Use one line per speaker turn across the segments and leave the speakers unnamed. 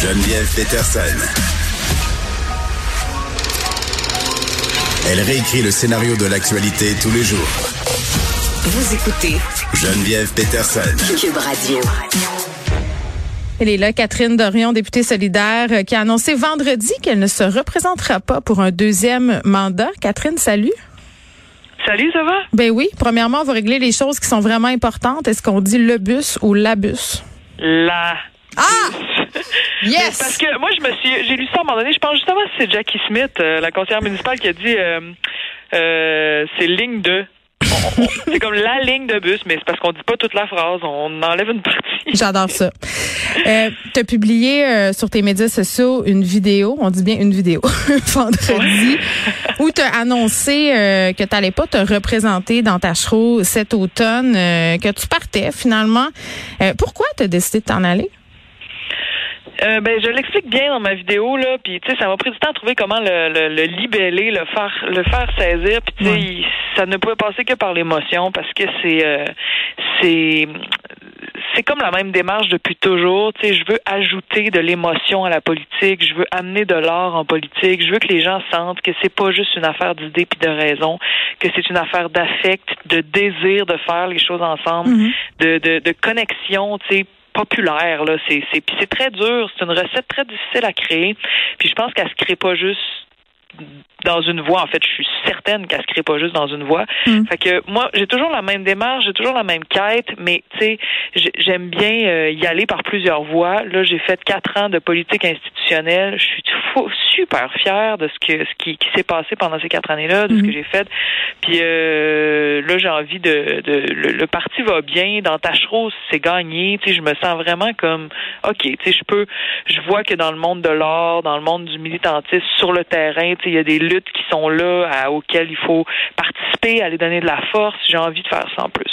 Geneviève Peterson. Elle réécrit le scénario de l'actualité tous les jours.
Vous écoutez
Geneviève Peterson.
Cube Radio.
Elle est là, Catherine Dorion, députée solidaire, euh, qui a annoncé vendredi qu'elle ne se représentera pas pour un deuxième mandat. Catherine, salut.
Salut, ça va?
Ben oui. Premièrement, on va régler les choses qui sont vraiment importantes. Est-ce qu'on dit le bus ou la bus?
La.
Ah! Yes!
Parce que moi, je me suis, j'ai lu ça à un moment donné. Je pense justement que c'est Jackie Smith, euh, la conseillère municipale, qui a dit euh, euh, c'est ligne de. C'est comme la ligne de bus, mais c'est parce qu'on dit pas toute la phrase. On enlève une partie.
J'adore ça. Euh, tu as publié euh, sur tes médias sociaux une vidéo, on dit bien une vidéo, vendredi, où tu as annoncé euh, que tu n'allais pas te représenter dans ta show cet automne, que tu partais finalement. Pourquoi tu as décidé de t'en aller?
Euh, ben, je l'explique bien dans ma vidéo là, puis tu sais, ça m'a pris du temps à trouver comment le, le, le libeller, le faire, le faire saisir, puis tu sais,
Ouais.
ça ne pouvait passer que par l'émotion parce que c'est, euh, c'est, c'est comme la même démarche depuis toujours. Tu sais, je veux ajouter de l'émotion à la politique, je veux amener de l'art en politique, je veux que les gens sentent que c'est pas juste une affaire d'idées puis de raison, que c'est une affaire d'affect, de désir de faire les choses ensemble, de, de, de connexion, tu sais populaire là. C'est c'est puis c'est très dur. C'est une recette très difficile à créer. Puis je pense qu'elle se crée pas juste dans une voie en fait je suis certaine qu'elle se crée pas juste dans une voie.
Mm.
fait que moi j'ai toujours la même démarche j'ai toujours la même quête mais tu sais j'ai- j'aime bien euh, y aller par plusieurs voies. Là j'ai fait quatre ans de politique institutionnelle. Je suis fou- super fière de ce que ce qui, qui s'est passé pendant ces quatre années là de ce que j'ai fait. Puis euh, là j'ai envie de, de le, le parti va bien. Dans Tachereau c'est gagné. Tu sais je me sens vraiment comme ok tu sais je peux je vois que dans le monde de l'art dans le monde du militantisme sur le terrain il y a des luttes qui sont là auxquelles il faut participer aller donner de la force j'ai envie de faire ça en plus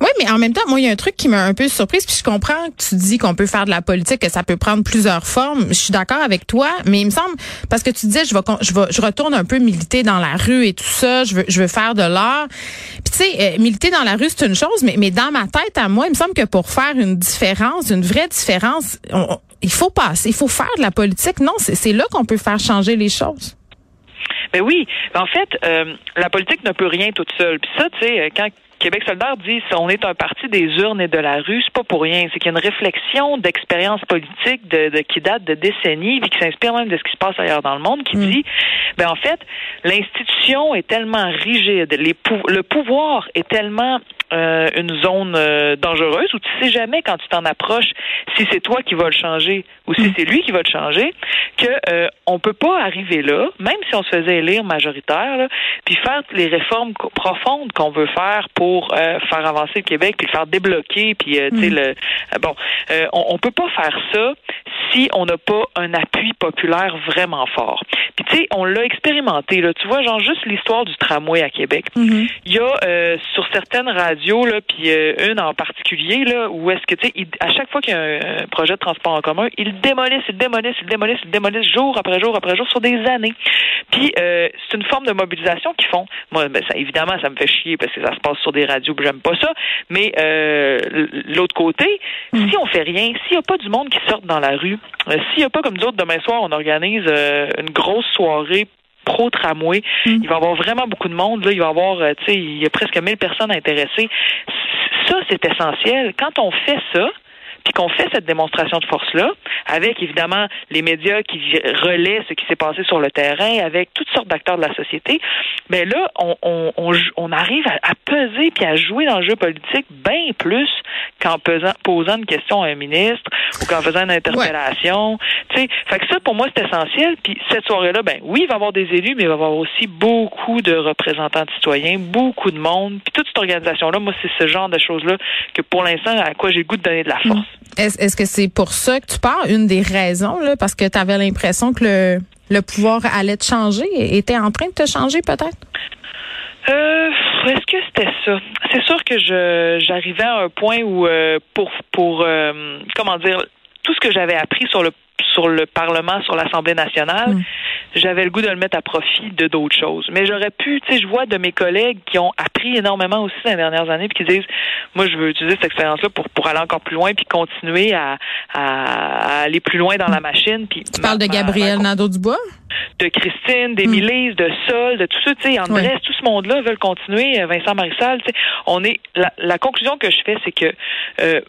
Oui, mais en même temps, moi, il y a un truc qui m'a un peu surprise, puis je comprends que tu dis qu'on peut faire de la politique, que ça peut prendre plusieurs formes. Je suis d'accord avec toi, mais il me semble, parce que tu disais, je vais, je vais, je retourne un peu militer dans la rue et tout ça, je veux, je veux faire de l'art. Puis tu sais, euh, militer dans la rue, c'est une chose, mais, mais dans ma tête, à moi, il me semble que pour faire une différence, une vraie différence, on- il faut passer, il faut faire de la politique. Non, c'est là qu'on peut faire changer les choses.
Ben oui, en fait, euh, la politique ne peut rien toute seule. Puis ça, tu sais, euh, quand Québec solidaire dit on est un parti des urnes et de la rue, c'est pas pour rien. C'est qu'il y a une réflexion d'expérience politique de, de- qui date de décennies, puis qui s'inspire même de ce qui se passe ailleurs dans le monde, qui dit ben en fait, l'institution est tellement rigide, les le pouvoir est tellement euh, une zone euh, dangereuse où tu sais jamais quand tu t'en approches si c'est toi qui vas le changer ou si c'est lui qui va le changer que euh, on peut pas arriver là même si on se faisait élire majoritaire là, puis faire les réformes profondes qu'on veut faire pour euh, faire avancer le Québec puis le faire débloquer puis euh, tu sais le euh, bon euh, on, on peut pas faire ça si on n'a pas un appui populaire vraiment fort. Puis tu sais, on l'a expérimenté là, tu vois genre juste l'histoire du tramway à Québec. Il y a euh, sur certaines radios là, puis euh, une en particulier là, où est-ce que tu sais, à chaque fois qu'il y a un, un projet de transport en commun, ils démolissent, ils démolissent, ils démolissent, ils démolissent jour après jour après jour sur des années. Puis euh, c'est une forme de mobilisation qu'ils font. Moi, ben, ça, évidemment, ça me fait chier parce que ça se passe sur des radios, puis j'aime pas ça. Mais euh, l'autre côté, si on fait rien, s'il n'y a pas du monde qui sorte dans la rue, s'il n'y a pas comme nous autres demain soir, on organise une grosse soirée pro tramway. Il va y avoir vraiment beaucoup de monde. Là. Il va y avoir, euh, tu sais, il y a presque 1000 personnes intéressées. Ça, c'est essentiel. Quand on fait ça, puis qu'on fait cette démonstration de force-là, avec évidemment les médias qui relaient ce qui s'est passé sur le terrain, avec toutes sortes d'acteurs de la société, mais là, on, on, on, on arrive à, à peser puis à jouer dans le jeu politique bien plus qu'en pesant- posant une question à un ministre ou qu'en faisant une interpellation. Tu sais, fait que ça, pour moi, c'est essentiel. Puis cette soirée-là, ben oui, il va y avoir des élus, mais il va y avoir aussi beaucoup de représentants de citoyens, beaucoup de monde. Puis toute cette organisation-là, moi, c'est ce genre de choses-là que pour l'instant, à quoi j'ai le goût de donner de la force.
Est-ce que c'est pour ça que tu pars? Une des raisons, là, parce que tu avais l'impression que le, le pouvoir allait te changer, était en train de te changer peut-être?
Euh, est-ce que c'était ça? C'est sûr que je j'arrivais à un point où euh, pour pour euh, comment dire tout ce que j'avais appris sur le sur le Parlement, sur l'Assemblée nationale,
Mm.
j'avais le goût de le mettre à profit de d'autres choses. Mais j'aurais pu, tu sais, je vois de mes collègues qui ont appris énormément aussi dans les dernières années, puis qui disent, moi, je veux utiliser cette expérience-là pour, pour aller encore plus loin, puis continuer à, à, aller plus loin dans la machine. Puis
tu parles de Gabriel Nadeau-Dubois?
De Christine, d'Émilie, de Sol, de tout ça, tu sais, Andrés, tout ce monde-là veulent continuer, Vincent Marissal, tu sais, on est, la, la conclusion que je fais, c'est que, euh,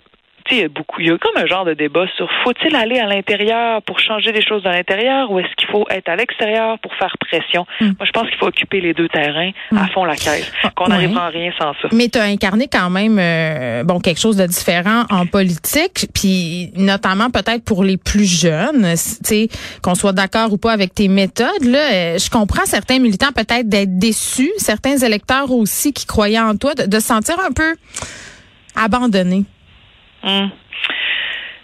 il y a beaucoup, il y a comme un genre de débat sur faut-il aller à l'intérieur pour changer des choses à l'intérieur ou est-ce qu'il faut être à l'extérieur pour faire pression? Hmm. Moi, je pense qu'il faut occuper les deux terrains à hmm. fond la caisse, ah, qu'on n'arrivera à rien sans ça.
Mais tu as incarné quand même, euh, bon, quelque chose de différent en politique, puis notamment peut-être pour les plus jeunes, tu sais, qu'on soit d'accord ou pas avec tes méthodes, là, euh, je comprends certains militants peut-être d'être déçus, certains électeurs aussi qui croyaient en toi, de, de se sentir un peu abandonnés.
Hum.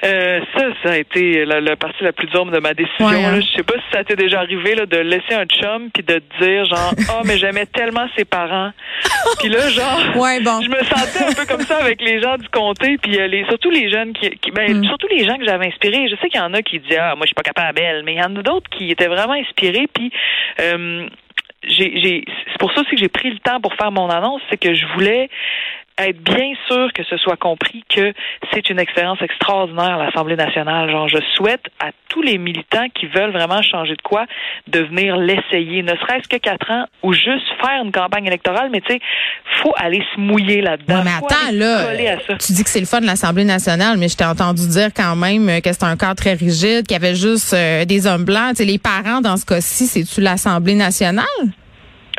Euh, ça, ça a été la, la, partie la plus dure de ma décision. Hein. Je sais pas si ça t'est déjà arrivé là, de laisser un chum puis de te dire genre oh mais j'aimais tellement ses parents. puis là genre
ouais, bon.
je me sentais un peu comme ça avec les gens du comté puis euh, les, surtout les jeunes qui, qui ben, mm. surtout les gens que j'avais inspirés. Je sais qu'il y en a qui disaient ah moi je suis pas capable mais il y en a d'autres qui étaient vraiment inspirés puis euh, j'ai, c'est pour ça aussi que j'ai pris le temps pour faire mon annonce, c'est que je voulais être bien sûr que ce soit compris que c'est une expérience extraordinaire l'Assemblée nationale. Genre, je souhaite à tous les militants qui veulent vraiment changer de quoi de venir l'essayer, ne serait-ce que quatre ans ou juste faire une campagne électorale. Mais tu sais, faut aller se mouiller là-dedans.
mais attends, là, tu dis que c'est le fun de l'Assemblée nationale, mais je t'ai entendu dire quand même que c'est un cadre très rigide, qu'il y avait juste euh, des hommes blancs. Tu sais, les parents dans ce cas-ci, c'est-tu l'Assemblée nationale?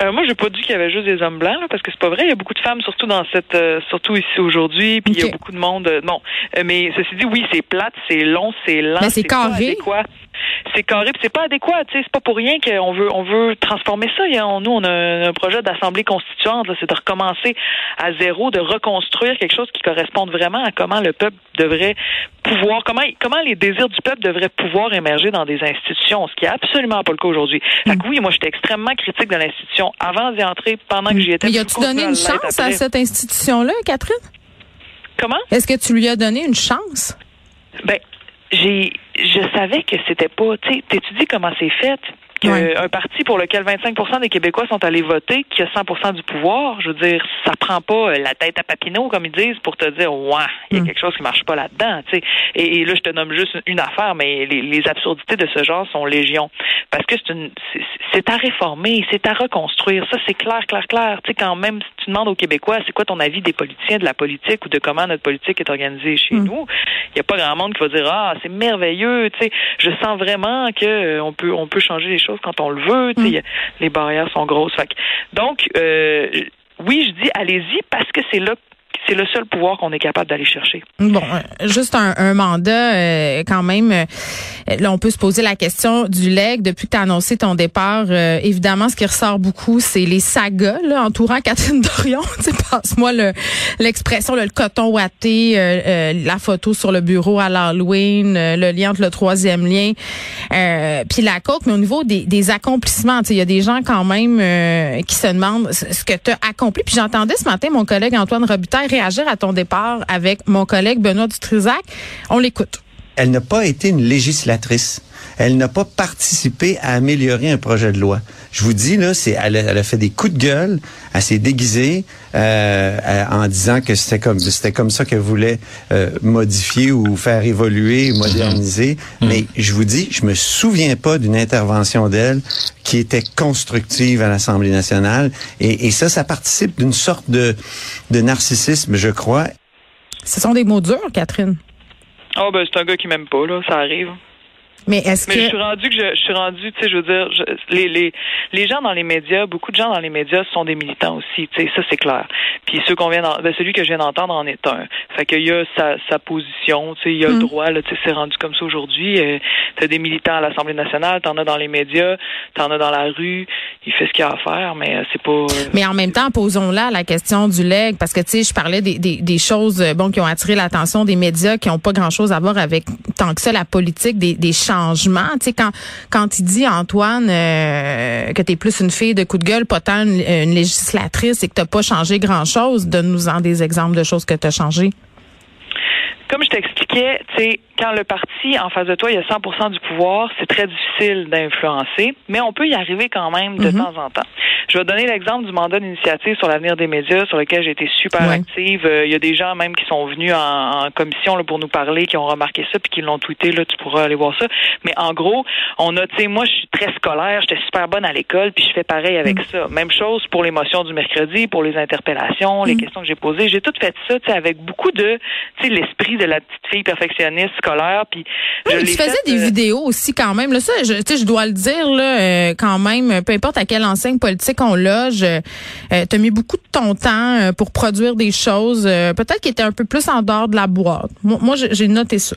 Euh, moi, j'ai pas dit qu'il y avait juste des hommes blancs, parce que c'est pas vrai. Il y a beaucoup de femmes, surtout dans cette, euh, surtout ici aujourd'hui. Puis il y a beaucoup de monde. Euh, non, mais ceci dit, oui, c'est plate, c'est long, c'est lent,
c'est carré
c'est carré, c'est pas adéquat. Tu sais, c'est pas pour rien qu'on veut on veut transformer ça. nous, on a un projet d'assemblée constituante, c'est de recommencer à zéro, de reconstruire quelque chose qui corresponde vraiment à comment le peuple devrait pouvoir, comment comment les désirs du peuple devraient pouvoir émerger dans des institutions, ce qui est absolument pas le cas aujourd'hui. Fait que oui, moi, j'étais extrêmement critique de l'institution avant d'y entrer, pendant que j'y étais.
Mais as-tu donné une chance à cette institution-là, Catherine?
Comment?
Est-ce que tu lui as donné une chance?
Ben, j'ai je savais que c'était pas, tu sais, t'étudies comment c'est fait? Qu'un parti pour lequel 25 des Québécois sont allés voter, qui a 100 du pouvoir, je veux dire, ça prend pas euh, la tête à Papineau, comme ils disent, pour te dire, ouais, il y a mm. quelque chose qui marche pas là-dedans, tu sais. Et, là, je te nomme juste une affaire, mais les, absurdités de ce genre sont légion. Parce que c'est à réformer, c'est à reconstruire. Ça, c'est clair, clair, clair. Tu sais, quand même, si tu demandes aux Québécois, c'est quoi ton avis des politiciens, de la politique ou de comment notre politique est organisée chez mm. nous, il n'y a pas grand monde qui va dire, ah, c'est merveilleux, tu sais, je sens vraiment que euh, on peut, on peut changer les choses quand on le veut. Mm. Les barrières sont grosses. donc, euh, oui, je dis allez-y parce que c'est là c'est le seul pouvoir qu'on est capable d'aller chercher.
Bon, euh, juste un, mandat euh, quand même. Euh, là, on peut se poser la question du leg depuis que tu as annoncé ton départ. évidemment, ce qui ressort beaucoup, c'est les sagas là, entourant Catherine Dorion. Passe-moi l'expression, le, coton ouaté, la photo sur le bureau à l'Halloween, le lien entre le troisième lien, puis la coque. Mais au niveau des, des accomplissements, il y a des gens quand même qui se demandent ce que tu as accompli. Puis j'entendais ce matin mon collègue Antoine Robitaille réagir à ton départ avec mon collègue Benoît Dutrisac. On l'écoute.
Elle n'a pas été une législatrice. Elle n'a pas participé à améliorer un projet de loi. Je vous dis là, c'est elle, a fait des coups de gueule, elle s'est déguisée euh, en disant que c'était comme c'était comme ça qu'elle voulait euh, modifier ou faire évoluer, moderniser. Mm-hmm. Mais je vous dis, je me souviens pas d'une intervention d'elle qui était constructive à l'Assemblée nationale. Et, et ça, ça participe d'une sorte de, de narcissisme, je crois.
Ce sont des mots durs, Catherine.
Oh ben c'est un gars qui m'aime pas là, ça arrive.
Mais est-ce que
je suis rendu que je, je suis rendu, tu sais, je veux dire, les, les les gens dans les médias, beaucoup de gens dans les médias sont des militants aussi, tu sais, ça c'est clair. Puis ceux qu'on vient, ben, celui que je viens d'entendre en est un. Fait qu'il y a sa, sa position, tu sais, il y a le mm. droit, là, tu sais, c'est rendu comme ça aujourd'hui. Euh, t'as des militants à l'Assemblée nationale, t'en as dans les médias, t'en as dans la rue. Il fait ce qu'il a à faire, mais euh, c'est pas. Euh,
mais en même temps, posons là la question du leg, parce que tu sais, je parlais des, des, des choses, bon, qui ont attiré l'attention des médias, qui ont pas grand chose à voir avec tant que ça la politique, des, des changement. Tu sais, quand, quand il dit, Antoine, euh, que tu es plus une fille de coup de gueule, pas tant une, législatrice et que tu pas changé grand-chose, donne-nous-en des exemples de choses que tu as changées.
comme je t'expliquais, tu sais, quand le parti en face de toi, il y a 100% du pouvoir, c'est très difficile d'influencer, mais on peut y arriver quand même de
Mhm.
temps en temps. Je vais donner l'exemple du mandat d'initiative sur l'avenir des médias, sur lequel j'ai été super
Ouais.
active. Euh, Il y a des gens même qui sont venus en, en commission là, pour nous parler, qui ont remarqué ça, puis qui l'ont tweeté. Là, tu pourras aller voir ça. Mais en gros, on a, tu sais, moi, je suis très scolaire, j'étais super bonne à l'école, puis je fais pareil avec ça. Même chose pour l'émotion du mercredi, pour les interpellations, les questions que j'ai posées. J'ai tout fait ça, tu sais, avec beaucoup de, tu sais, l'esprit de la petite fille perfectionniste scolaire. Puis
Oui,
je
tu faisais
fait,
des
euh,
vidéos aussi quand même. Là, ça, je, tu sais, je dois le dire là, euh, quand même. Peu importe à quelle enseigne politique on loge, euh, tu as mis beaucoup de ton temps euh, pour produire des choses, euh, peut-être qui étaient un peu plus en dehors de la boîte. Moi, j'ai noté ça.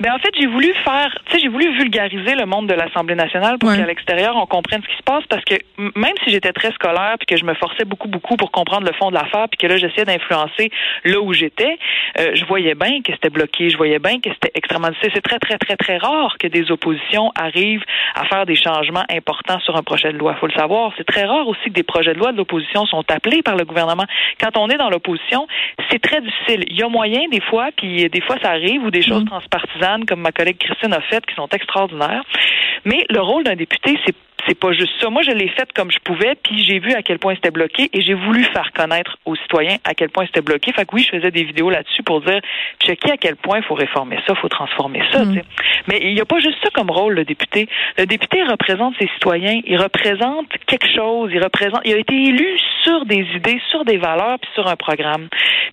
Ben en fait, j'ai voulu faire, tu sais, j'ai voulu vulgariser le monde de l'Assemblée nationale pour
Ouais.
qu'à l'extérieur on comprenne ce qui se passe parce que même si j'étais très scolaire puis que je me forçais beaucoup beaucoup pour comprendre le fond de l'affaire puis que là j'essayais d'influencer là où j'étais, euh, je voyais bien que c'était bloqué, je voyais bien que c'était extrêmement difficile. C'est très très très très rare que des oppositions arrivent à faire des changements importants sur un projet de loi. Faut le savoir, c'est très rare aussi que des projets de loi de l'opposition sont appelés par le gouvernement. Quand on est dans l'opposition, c'est très difficile. Il y a moyen des fois, puis des fois ça arrive ou des choses transpartisanes comme ma collègue Christine a fait qui sont extraordinaires. Mais le rôle d'un député, c'est c'est pas juste ça. Moi, je l'ai fait comme je pouvais, puis j'ai vu à quel point c'était bloqué et j'ai voulu faire connaître aux citoyens à quel point c'était bloqué. Fait que oui, je faisais des vidéos là-dessus pour dire, checker à quel point il faut réformer ça, il faut transformer ça. sais. Mais il n'y a pas juste ça comme rôle, le député. Le député représente ses citoyens, il représente quelque chose, il représente, il a été élu sur des idées, sur des valeurs, puis sur un programme.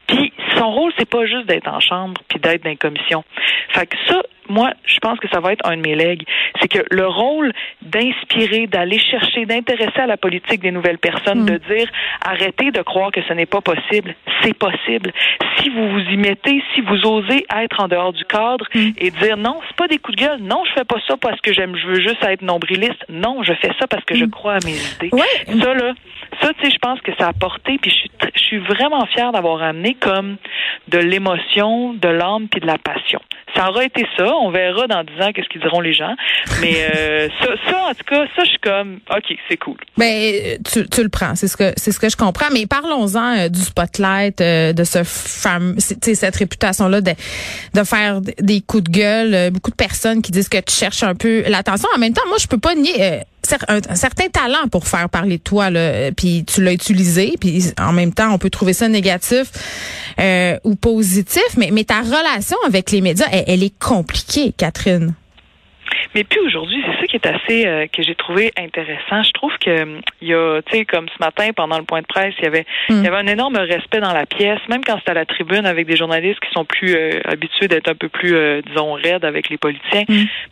Puis son rôle, c'est pas juste d'être en chambre, puis d'être dans les commissions. Fait que ça, moi, je pense que ça va être un de mes legs. C'est que le rôle d'inspirer, d'aller chercher, d'intéresser à la politique des nouvelles personnes, de dire arrêtez de croire que ce n'est pas possible. C'est possible. Si vous vous y mettez, si vous osez être en dehors du cadre et dire non, c'est pas des coups de gueule. Non, je fais pas ça parce que j'aime, je veux juste être nombriliste. Non, je fais ça parce que je crois à mes idées.
Ouais.
Ça, là, ça, tu sais, je pense que ça a porté, puis je suis, je suis vraiment fière d'avoir amené comme de l'émotion, de l'âme, puis de la passion. Ça aura été ça. On verra dans dix ans qu'est-ce qu'ils diront les gens. Mais euh, ça, ça, en tout cas, ça, je suis comme, OK, c'est cool.
Ben, tu, tu le prends, c'est ce que c'est ce que je comprends. Mais parlons-en euh, du spotlight, euh, de ce sais, cette réputation-là de de faire des coups de gueule. euh, beaucoup de personnes qui disent que tu cherches un peu l'attention. En même temps, moi, je peux pas nier euh, un, certain talent pour faire parler de toi. Là, puis tu l'as utilisé. Puis en même temps, on peut trouver ça négatif euh, ou positif. Mais mais ta relation avec les médias, elle est compliquée, Catherine.
Mais puis aujourd'hui, c'est ça qui est assez euh, que j'ai trouvé intéressant. Je trouve que hum, il y a, tu sais, comme ce matin pendant le point de presse, il y avait, il y avait un énorme respect dans la pièce, même quand c'était à la tribune avec des journalistes qui sont plus euh, habitués d'être un peu plus, euh, disons, raides avec les politiciens.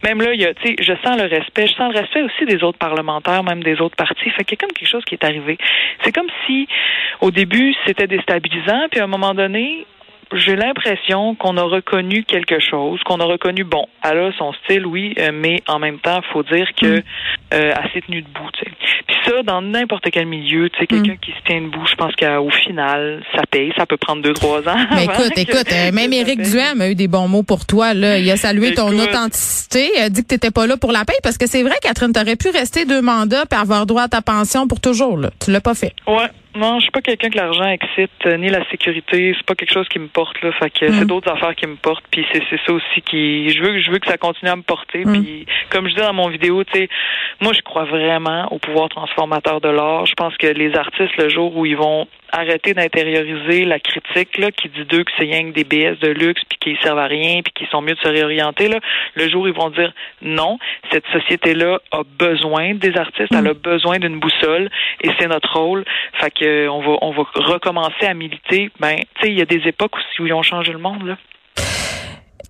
Même là, il y a, tu sais, je sens le respect, je sens le respect aussi des autres parlementaires, même des autres partis. Fait qu'il y a comme quelque chose qui est arrivé. C'est comme si, au début, c'était déstabilisant, puis à un moment donné, j'ai l'impression qu'on a reconnu quelque chose, qu'on a reconnu, bon, elle a son style, oui, euh, mais en même temps, faut dire que euh, elle s'est tenue debout, tu sais. Puis ça, dans n'importe quel milieu, tu sais, quelqu'un qui se tient debout, je pense qu'au final, ça paye, ça peut prendre deux, trois ans.
Mais écoute,
que-
écoute, euh, même Éric
paye.
Duhem a eu des bons mots pour toi. Là. Il a salué ton
Écoute.
authenticité, a dit que tu n'étais pas là pour la paix, parce que c'est vrai, Catherine, tu aurais pu rester deux mandats et avoir droit à ta pension pour toujours. Là. Tu l'as pas fait.
Ouais. Non, je suis pas quelqu'un que l'argent excite, euh, ni la sécurité. C'est pas quelque chose qui me porte là. Fait que c'est d'autres affaires qui me portent. Puis c'est c'est ça aussi qui. Je veux je veux que ça continue à me porter. Puis comme je dis dans mon vidéo, tu sais, moi je crois vraiment au pouvoir transformateur de l'art. Je pense que les artistes le jour où ils vont arrêter d'intérioriser la critique là, qui dit d'eux que c'est rien que des BS de luxe puis qu'ils servent à rien puis qu'ils sont mieux de se réorienter là, le jour ils vont dire non, cette société là a besoin des artistes, elle a besoin d'une boussole et c'est notre rôle. Fait que euh, on va on va recommencer à militer. Ben, tu sais, il y a des époques aussi où ils ont changé le monde là.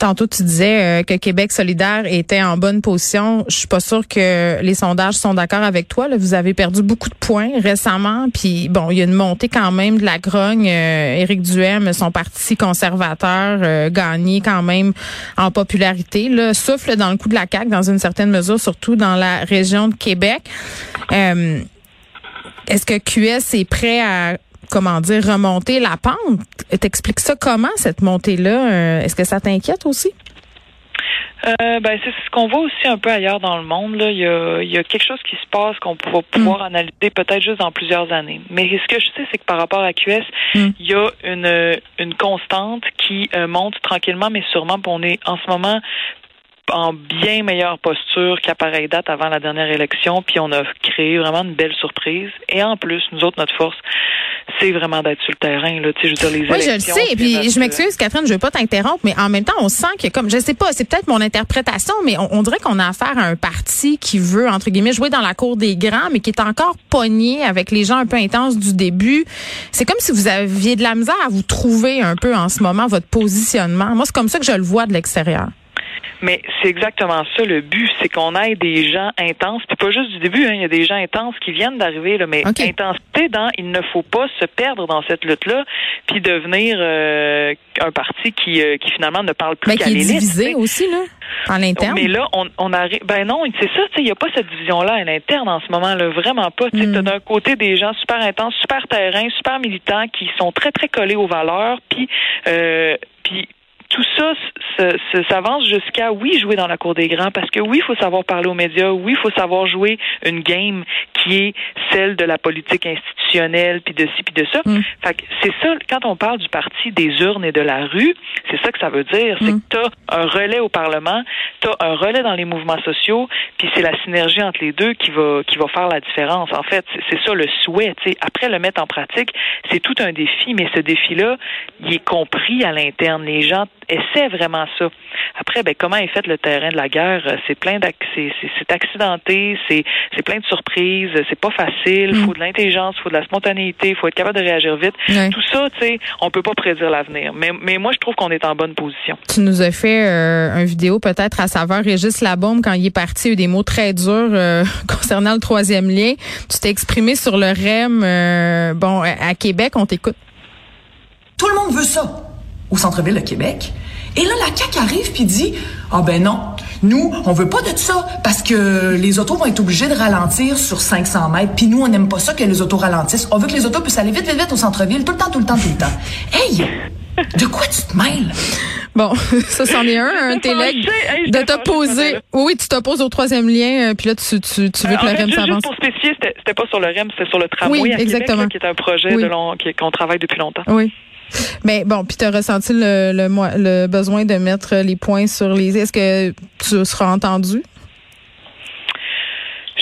Tantôt, tu disais euh, que Québec solidaire était en bonne position. Je suis pas sûre que les sondages sont d'accord avec toi. Là. Vous avez perdu beaucoup de points récemment. Puis bon, il y a une montée quand même de la grogne. Euh, Éric Duhem, son parti conservateur, euh, gagné quand même en popularité. Là, souffle dans le coup de la CAQ dans une certaine mesure, surtout dans la région de Québec. Euh, Est-ce que QS est prêt à comment dire remonter la pente T'expliques ça comment cette montée-là? Euh, Est-ce que ça t'inquiète aussi?
Euh, ben, c'est ce qu'on voit aussi un peu ailleurs dans le monde. Là. Il, y a, il y a quelque chose qui se passe qu'on va pouvoir
Mm.
analyser peut-être juste dans plusieurs années. Mais ce que je sais, c'est que par rapport à QS,
Mm.
il y a une, une constante qui euh, monte tranquillement, mais sûrement. On est en ce moment en bien meilleure posture qu'à pareille date avant la dernière élection, puis on a créé vraiment une belle surprise. Et en plus, nous autres, notre force, c'est vraiment d'être sur le terrain. Là. Tu sais, je veux dire, les
Oui, je le sais.
c'est
Puis je m'excuse, Catherine, je veux pas t'interrompre, mais en même temps, on sent que comme je sais pas, c'est peut-être mon interprétation, mais on, on dirait qu'on a affaire à un parti qui veut entre guillemets jouer dans la cour des grands, mais qui est encore pogné avec les gens un peu intenses du début. C'est comme si vous aviez de la misère à vous trouver un peu en ce moment votre positionnement. Moi, c'est comme ça que je le vois de l'extérieur.
Mais c'est exactement ça le but, c'est qu'on ait des gens intenses, puis pas juste du début, hein, il y a des gens intenses qui viennent d'arriver, là, mais
OK.
intensité dans il ne faut pas se perdre dans cette lutte-là, puis devenir euh, un parti qui, euh, qui finalement ne parle plus
Mais
qu'à
qui est divisé aussi là, en l'interne.
Mais là, on, on arrive. Ben non, c'est ça, tu sais, il n'y a pas cette division-là à l'interne en ce moment, là, vraiment pas. Tu
Mm.
t'as d'un côté des gens super intenses, super terrain, super militants qui sont très, très collés aux valeurs, puis, euh, puis tout ça s'avance jusqu'à, oui, jouer dans la cour des grands, parce que oui, il faut savoir parler aux médias, oui, il faut savoir jouer une game qui est celle de la politique institutionnelle, puis de ci, puis de ça.
Mm.
Fait que c'est ça, quand on parle du parti des urnes et de la rue, c'est ça que ça veut dire. C'est
Mm.
que tu as un relais au Parlement, tu as un relais dans les mouvements sociaux, puis c'est la synergie entre les deux qui va qui va faire la différence. En fait, c'est- ça le souhait. tu sais. Après le mettre en pratique, c'est tout un défi, mais ce défi-là, il est compris à l'interne. Les gens essaient vraiment ça. Après, ben comment est fait le terrain de la guerre? Euh, C'est plein c'est accidenté, c'est plein de surprises, c'est pas facile. Il
Mm.
faut de l'intelligence, il faut de la spontanéité, il faut être capable de réagir vite. Tout ça, tu sais, on peut pas prédire l'avenir. Mais, mais moi, je trouve qu'on est en bonne position.
Tu nous as fait euh, un vidéo peut-être à saveur Régis Labaume quand il est parti, il y a eu des mots très durs euh, concernant le troisième lien. Tu t'es exprimé sur le REM, euh, bon, à Québec, on t'écoute.
Tout le monde veut ça au centre-ville de Québec. Et là, la CAQ arrive puis dit Ah ben non, nous, on veut pas de ça parce que les autos vont être obligées de ralentir sur 500 mètres. Puis nous, on n'aime pas ça que les autos ralentissent. On veut que les autos puissent aller vite, vite, vite au centre-ville, tout le temps, tout le temps, tout le temps. Hey, de quoi tu te mêles?
Bon, ça c'en est un, un télègue.
Hey,
de t'opposer. Oui, oui, tu t'opposes au troisième lien, euh, puis là, tu, tu, tu veux
Euh,
que le
fait,
REM s'avance.
juste pour spécifier, c'était pas sur le REM, c'était sur le tramway
Oui,
à Québec,
exactement.
là, qui est un projet
Oui.
de long qui- qu'on travaille depuis longtemps.
Oui. Mais bon, puis tu ressenti le, le, le besoin de mettre les points sur les... Est-ce que tu seras entendu?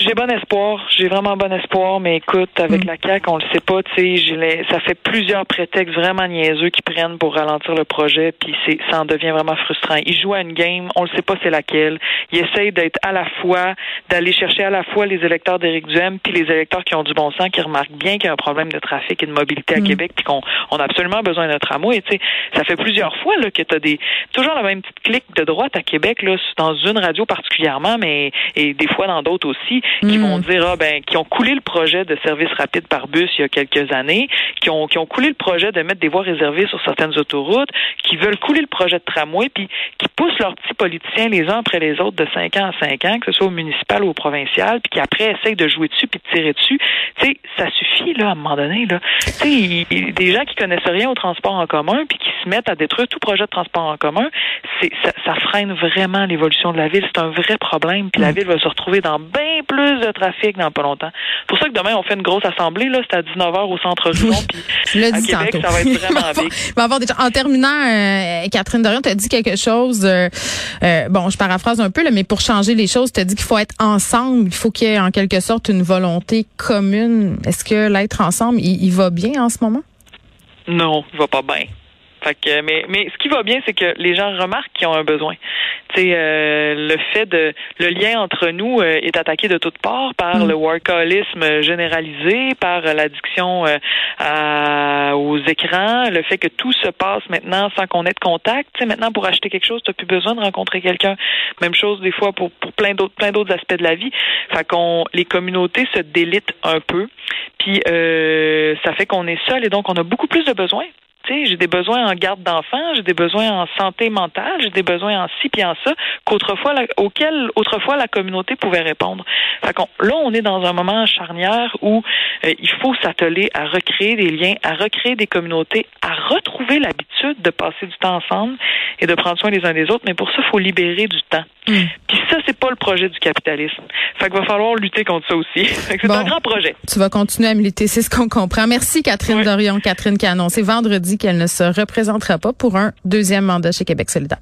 J'ai bon espoir, j'ai vraiment bon espoir, mais écoute, avec
Mm.
la CAQ, on le sait pas, tu sais, ça fait plusieurs prétextes vraiment niaiseux qui prennent pour ralentir le projet, puis c'est, ça en devient vraiment frustrant. Ils jouent à une game, on le sait pas c'est laquelle. Ils essayent d'être à la fois, d'aller chercher à la fois les électeurs d'Éric Duhem, puis les électeurs qui ont du bon sens, qui remarquent bien qu'il y a un problème de trafic et de mobilité à
Mm.
Québec, puis qu'on on a absolument besoin d'un tramway. Tu sais, ça fait plusieurs fois là que tu as des toujours la même petite clique de droite à Québec là, dans une radio particulièrement, mais et des fois dans d'autres aussi, qui vont dire ah ben qui ont coulé le projet de service rapide par bus il y a quelques années, qui ont qui ont coulé le projet de mettre des voies réservées sur certaines autoroutes, qui veulent couler le projet de tramway, puis qui poussent leurs petits politiciens les uns après les autres de 5 ans à 5 ans, que ce soit au municipal ou au provincial, puis qui après essayent de jouer dessus puis de tirer dessus. Tu sais, ça suffit là à un moment donné là. Tu sais, des gens qui connaissent rien au transport en commun puis qui se mettent à détruire tout projet de transport en commun, c'est ça, ça freine vraiment l'évolution de la ville. C'est un vrai problème. Puis la ville va se retrouver dans bien plus de trafic dans pas longtemps. C'est pour ça que demain on fait une grosse assemblée là, c'est à 19h au centre Rudon puis à Québec,
tantôt.
ça va être vraiment big.
avoir des En terminant, euh, Catherine Dorion, tu as dit quelque chose, euh, euh, bon, je paraphrase un peu, là, mais pour changer les choses, tu as dit qu'il faut être ensemble, il faut qu'il y ait en quelque sorte une volonté commune. Est-ce que l'être ensemble, il, il va bien en ce moment?
Non, il va pas bien. Fait que, mais, mais ce qui va bien, c'est que les gens remarquent qu'ils ont un besoin. Tu euh, le fait de le lien entre nous euh, est attaqué de toutes parts par
Mm.
le workaholisme généralisé, par l'addiction euh, à- aux écrans, le fait que tout se passe maintenant sans qu'on ait de contact. Tu maintenant pour acheter quelque chose, tu n'as plus besoin de rencontrer quelqu'un. Même chose des fois pour, pour plein d'autres plein d'autres aspects de la vie. Fait qu'on les communautés se délitent un peu. Puis euh, ça fait qu'on est seul et donc on a beaucoup plus de besoins. J'ai des besoins en garde d'enfants, j'ai des besoins en santé mentale, j'ai des besoins en ci puis en ça auxquels autrefois la communauté pouvait répondre. Fait là, on est dans un moment charnière où euh, il faut s'atteler à recréer des liens, à recréer des communautés, à retrouver l'habitude de passer du temps ensemble et de prendre soin les uns des autres. Mais pour ça, il faut libérer du temps.
Hmm.
Puis ça, c'est pas le projet du capitalisme. Fait qu'il va falloir lutter contre ça aussi. C'est
Bon.
un grand projet.
Tu vas continuer à militer, c'est ce qu'on comprend. Merci Catherine
Oui.
Dorion, Catherine qui a annoncé vendredi qu'elle ne se représentera pas pour un deuxième mandat chez Québec solidaire.